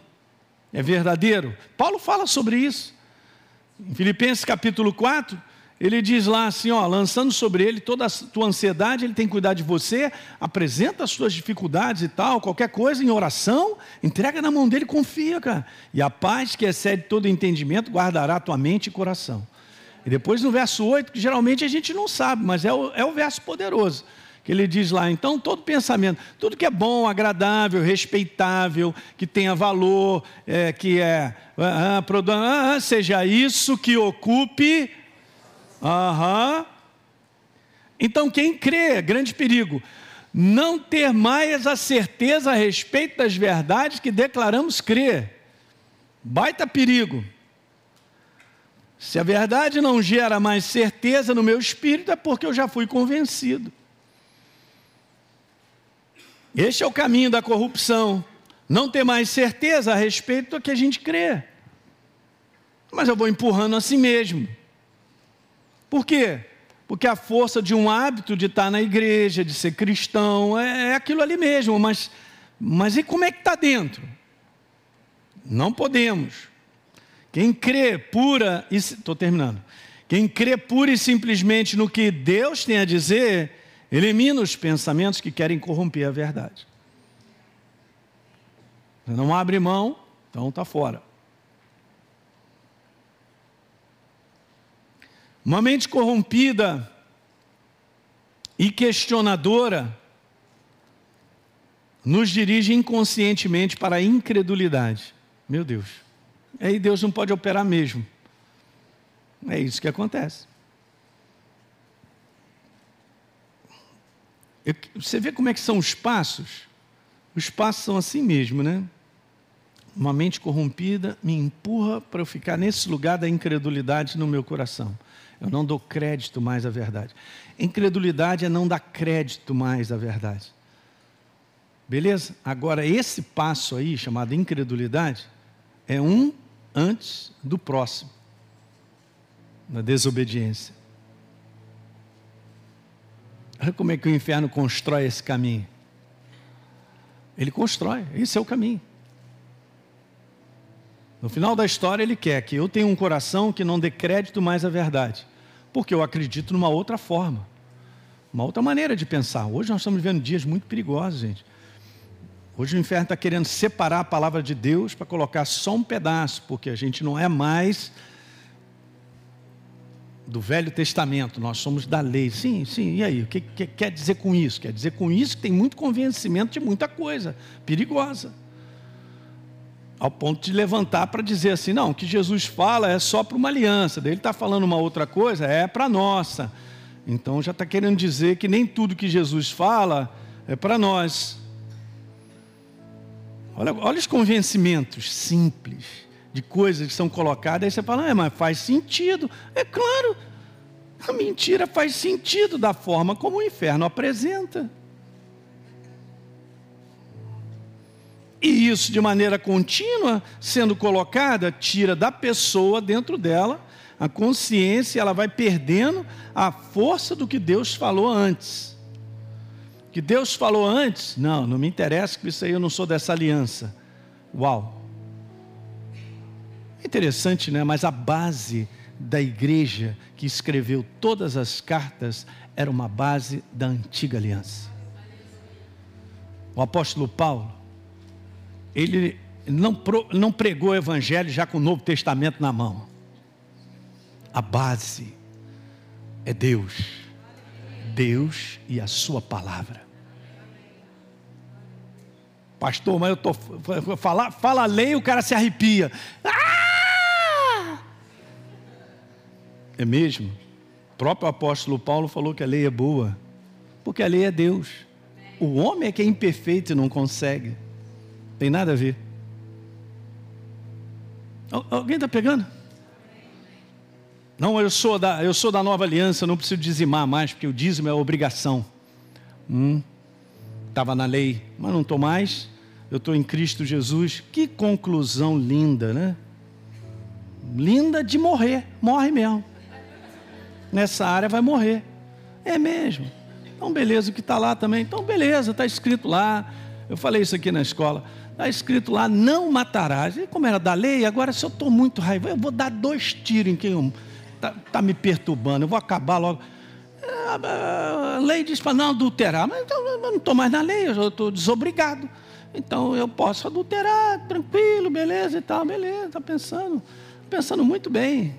É verdadeiro? Paulo fala sobre isso. Em Filipenses capítulo 4, ele diz lá assim, ó, lançando sobre ele toda a tua ansiedade, ele tem que cuidar de você, apresenta as suas dificuldades e tal, qualquer coisa em oração, entrega na mão dele, confia, cara. E a paz que excede todo entendimento guardará tua mente e coração. E depois no verso 8, que geralmente a gente não sabe, mas é o, é o verso poderoso que ele diz lá, então todo pensamento, tudo que é bom, agradável, respeitável, que tenha valor, é, que é, ah, ah, ah, seja isso que ocupe Aham. Então, quem crê, grande perigo, não ter mais a certeza a respeito das verdades que declaramos crer. Baita perigo. Se a verdade não gera mais certeza no meu espírito, é porque eu já fui convencido. Este é o caminho da corrupção. Não ter mais certeza a respeito do que a gente crê. Mas eu vou empurrando a si mesmo. Por quê? Porque a força de um hábito de estar na igreja, de ser cristão, é, é aquilo ali mesmo, mas, mas e como é que está dentro? Não podemos. Quem crê pura, estou terminando. Quem crê pura e simplesmente no que Deus tem a dizer, elimina os pensamentos que querem corromper a verdade. Não abre mão, então está fora. Uma mente corrompida e questionadora nos dirige inconscientemente para a incredulidade. Meu Deus. Aí Deus não pode operar mesmo. É isso que acontece. Você vê como é que são os passos? Os passos são assim mesmo, né? Uma mente corrompida me empurra para eu ficar nesse lugar da incredulidade no meu coração. Eu não dou crédito mais à verdade. Incredulidade é não dar crédito mais à verdade. Beleza? Agora, esse passo aí, chamado incredulidade, é um antes do próximo, na desobediência. Olha como é que o inferno constrói esse caminho. Ele constrói, esse é o caminho. No final da história, ele quer que eu tenha um coração que não dê crédito mais à verdade, porque eu acredito numa outra forma, uma outra maneira de pensar. Hoje nós estamos vivendo dias muito perigosos, gente. Hoje o inferno está querendo separar a palavra de Deus para colocar só um pedaço, porque a gente não é mais do Velho Testamento, nós somos da lei. Sim, sim, e aí? O que, que quer dizer com isso? Quer dizer com isso que tem muito convencimento de muita coisa perigosa ao ponto de levantar para dizer assim: não, o que Jesus fala é só para uma aliança, daí ele está falando uma outra coisa, é para nossa. Então já está querendo dizer que nem tudo que Jesus fala é para nós. Olha, olha os convencimentos simples de coisas que são colocadas, aí você fala, é, mas faz sentido. É claro, a mentira faz sentido da forma como o inferno apresenta. E isso, de maneira contínua, sendo colocada, tira da pessoa dentro dela a consciência, ela vai perdendo a força do que Deus falou antes. Que Deus falou antes, não, não me interessa que isso aí eu não sou dessa aliança. Uau! Interessante, né? Mas a base da igreja que escreveu todas as cartas era uma base da antiga aliança. O apóstolo Paulo, ele não, não pregou o Evangelho já com o Novo Testamento na mão. A base é Deus. Deus e a Sua palavra. Pastor, mas eu tô fala, fala a lei, o cara se arrepia. Ah! É mesmo? O próprio apóstolo Paulo falou que a lei é boa, porque a lei é Deus. O homem é que é imperfeito e não consegue. Tem nada a ver. Alguém está pegando? Não, eu sou, da, eu sou da nova aliança, não preciso dizimar mais, porque o dízimo é obrigação. Hum. estava na lei, mas não estou mais, eu estou em Cristo Jesus. Que conclusão linda, né? Linda de morrer, morre mesmo. Nessa área vai morrer. É mesmo. Então, beleza, o que está lá também. Então, beleza, está escrito lá. Eu falei isso aqui na escola. Está escrito lá, não matarás. E como era da lei, agora se eu estou muito raivoso, eu vou dar dois tiros em quem está tá me perturbando, eu vou acabar logo. A lei diz para não adulterar, mas então, eu não estou mais na lei, eu estou desobrigado. Então eu posso adulterar, tranquilo, beleza e tal, beleza, está pensando, pensando muito bem.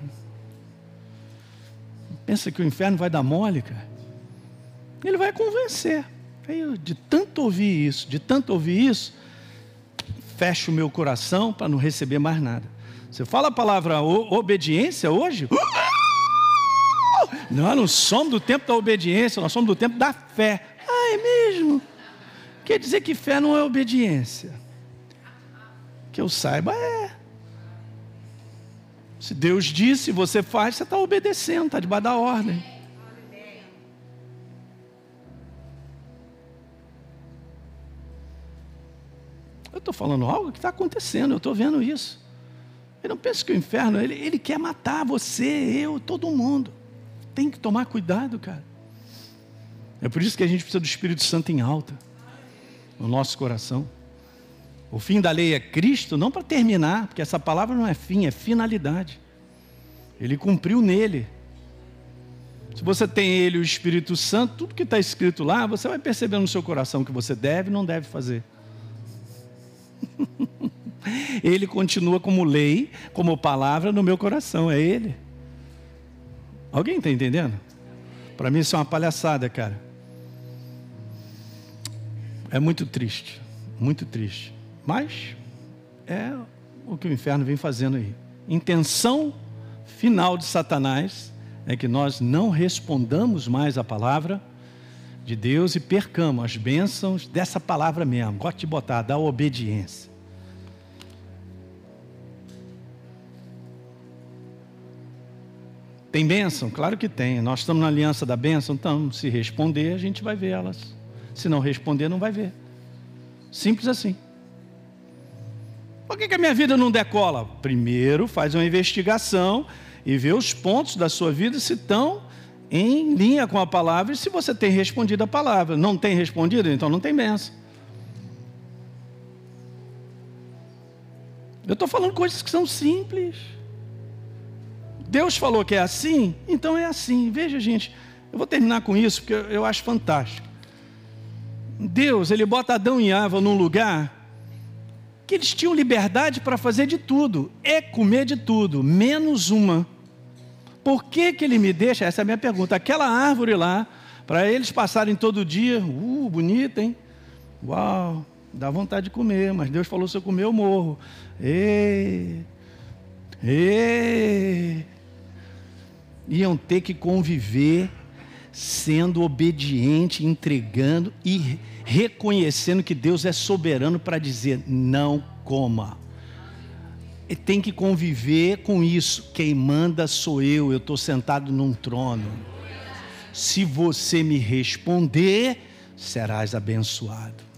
Pensa que o inferno vai dar mole, cara. Ele vai convencer. Aí, de tanto ouvir isso, de tanto ouvir isso, fecho o meu coração para não receber mais nada. Você fala a palavra obediência hoje? Nós não somos do tempo da obediência, nós somos do tempo da fé. Ah, é mesmo? Quer dizer que fé não é obediência? Que eu saiba, é. Se Deus disse, você faz, você está obedecendo, está debaixo da ordem. Estou falando algo que está acontecendo, eu estou vendo isso. Eu não penso que o inferno, ele, ele quer matar você, eu, todo mundo. Tem que tomar cuidado, cara. É por isso que a gente precisa do Espírito Santo em alta, no nosso coração. O fim da lei é Cristo, não para terminar, porque essa palavra não é fim, é finalidade. Ele cumpriu nele. Se você tem ele, o Espírito Santo, tudo que está escrito lá, você vai perceber no seu coração que você deve e não deve fazer. ele continua como lei, como palavra no meu coração, é ele. Alguém está entendendo? Para mim isso é uma palhaçada, cara. É muito triste, muito triste. Mas é o que o inferno vem fazendo aí. Intenção final de Satanás é que nós não respondamos mais a palavra de Deus e percamos as bênçãos dessa palavra mesmo. Gosto de botar, da obediência. Tem bênção? Claro que tem. Nós estamos na aliança da bênção, então, se responder, a gente vai ver elas. Se não responder, não vai ver. Simples assim. Por que, que a minha vida não decola? Primeiro, faz uma investigação e vê os pontos da sua vida se estão em linha com a palavra e se você tem respondido a palavra. Não tem respondido, então não tem bênção. Eu estou falando coisas que são simples. Deus falou que é assim, então é assim. Veja, gente, eu vou terminar com isso porque eu acho fantástico. Deus, ele bota Adão e Eva num lugar que eles tinham liberdade para fazer de tudo, é comer de tudo, menos uma. Por que, que ele me deixa? Essa é a minha pergunta. Aquela árvore lá, para eles passarem todo dia, uh, bonita, hein? Uau, dá vontade de comer, mas Deus falou: se eu comer, eu morro. Ei, ei iam ter que conviver sendo obediente, entregando e reconhecendo que Deus é soberano para dizer não coma. Tem que conviver com isso. Quem manda sou eu, eu estou sentado num trono. Se você me responder, serás abençoado.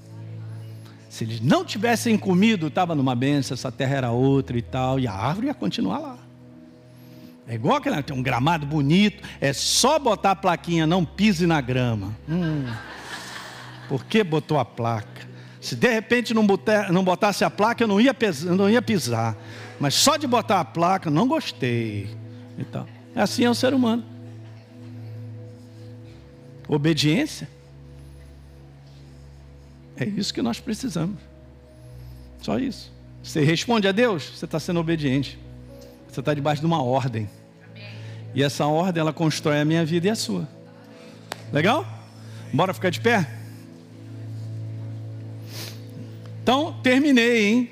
Se eles não tivessem comido, estava numa benção, essa terra era outra e tal, e a árvore ia continuar lá. É igual aquele, tem um gramado bonito, é só botar a plaquinha, não pise na grama. Hum, por que botou a placa? Se de repente não, não botasse a placa, eu não ia, eu não ia pisar. Mas só de botar a placa, não gostei. Então, assim é o ser humano. Obediência. É isso que nós precisamos. Só isso. Você responde a Deus, você está sendo obediente. Você está debaixo de uma ordem. E essa ordem ela constrói a minha vida e a sua. Legal? Bora ficar de pé? Terminei, hein?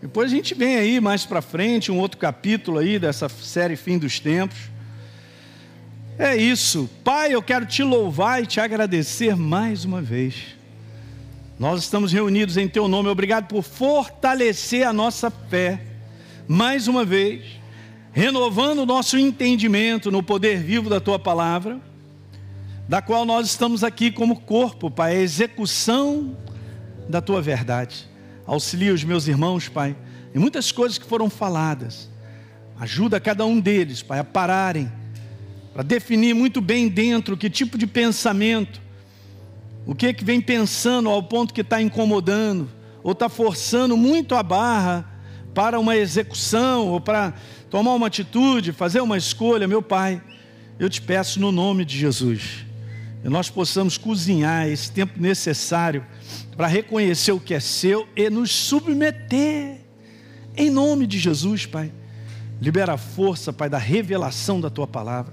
Depois a gente vem aí mais para frente, um outro capítulo aí dessa série Fim dos Tempos. É isso. Pai, eu quero te louvar e te agradecer mais uma vez. Nós estamos reunidos em teu nome. Obrigado por fortalecer a nossa fé. Mais uma vez renovando o nosso entendimento no poder vivo da tua palavra. da qual nós estamos aqui como corpo, Pai, a execução da tua verdade. Auxilia os meus irmãos, Pai, em muitas coisas que foram faladas. Ajuda cada um deles, Pai, a pararem, para definir muito bem dentro que tipo de pensamento, o que é que vem pensando ao ponto que está incomodando, ou está forçando muito a barra para uma execução, ou para tomar uma atitude, fazer uma escolha, meu Pai, eu te peço no nome de Jesus e nós possamos cozinhar esse tempo necessário para reconhecer o que é seu e nos submeter. Em nome de Jesus, Pai. Libera a força, Pai, da revelação da tua palavra.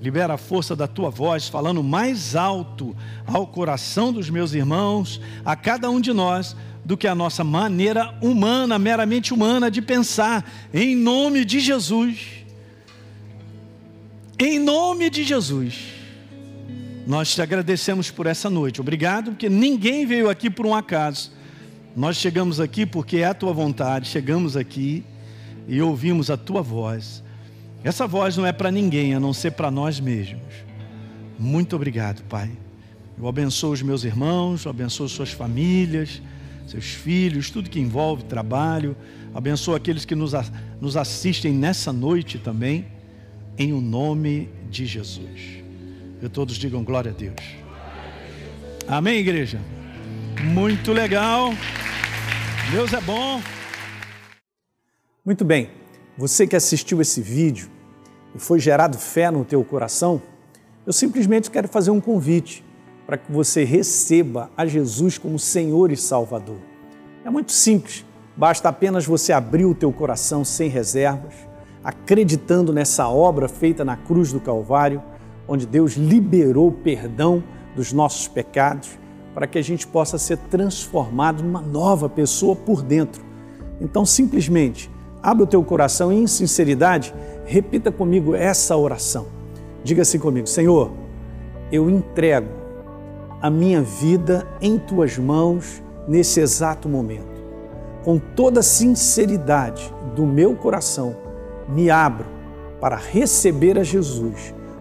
Libera a força da tua voz, falando mais alto ao coração dos meus irmãos, a cada um de nós, do que a nossa maneira humana, meramente humana, de pensar. Em nome de Jesus. Em nome de Jesus. Nós te agradecemos por essa noite. Obrigado, porque ninguém veio aqui por um acaso. Nós chegamos aqui porque é a tua vontade. Chegamos aqui e ouvimos a tua voz. Essa voz não é para ninguém, a não ser para nós mesmos. Muito obrigado, Pai. Eu abençoo os meus irmãos, eu abençoo suas famílias, seus filhos, tudo que envolve trabalho. Abençoo aqueles que nos, nos assistem nessa noite também, em o nome de Jesus. E todos digam glória a Deus. Amém, igreja? Muito legal. Deus é bom. Muito bem. Você que assistiu esse vídeo e foi gerado fé no teu coração, eu simplesmente quero fazer um convite para que você receba a Jesus como Senhor e Salvador. É muito simples. Basta apenas você abrir o teu coração sem reservas, acreditando nessa obra feita na cruz do Calvário onde Deus liberou o perdão dos nossos pecados, para que a gente possa ser transformado numa nova pessoa por dentro. Então, simplesmente, abra o teu coração e, em sinceridade, repita comigo essa oração. Diga assim comigo: Senhor, eu entrego a minha vida em tuas mãos nesse exato momento. Com toda a sinceridade do meu coração, me abro para receber a Jesus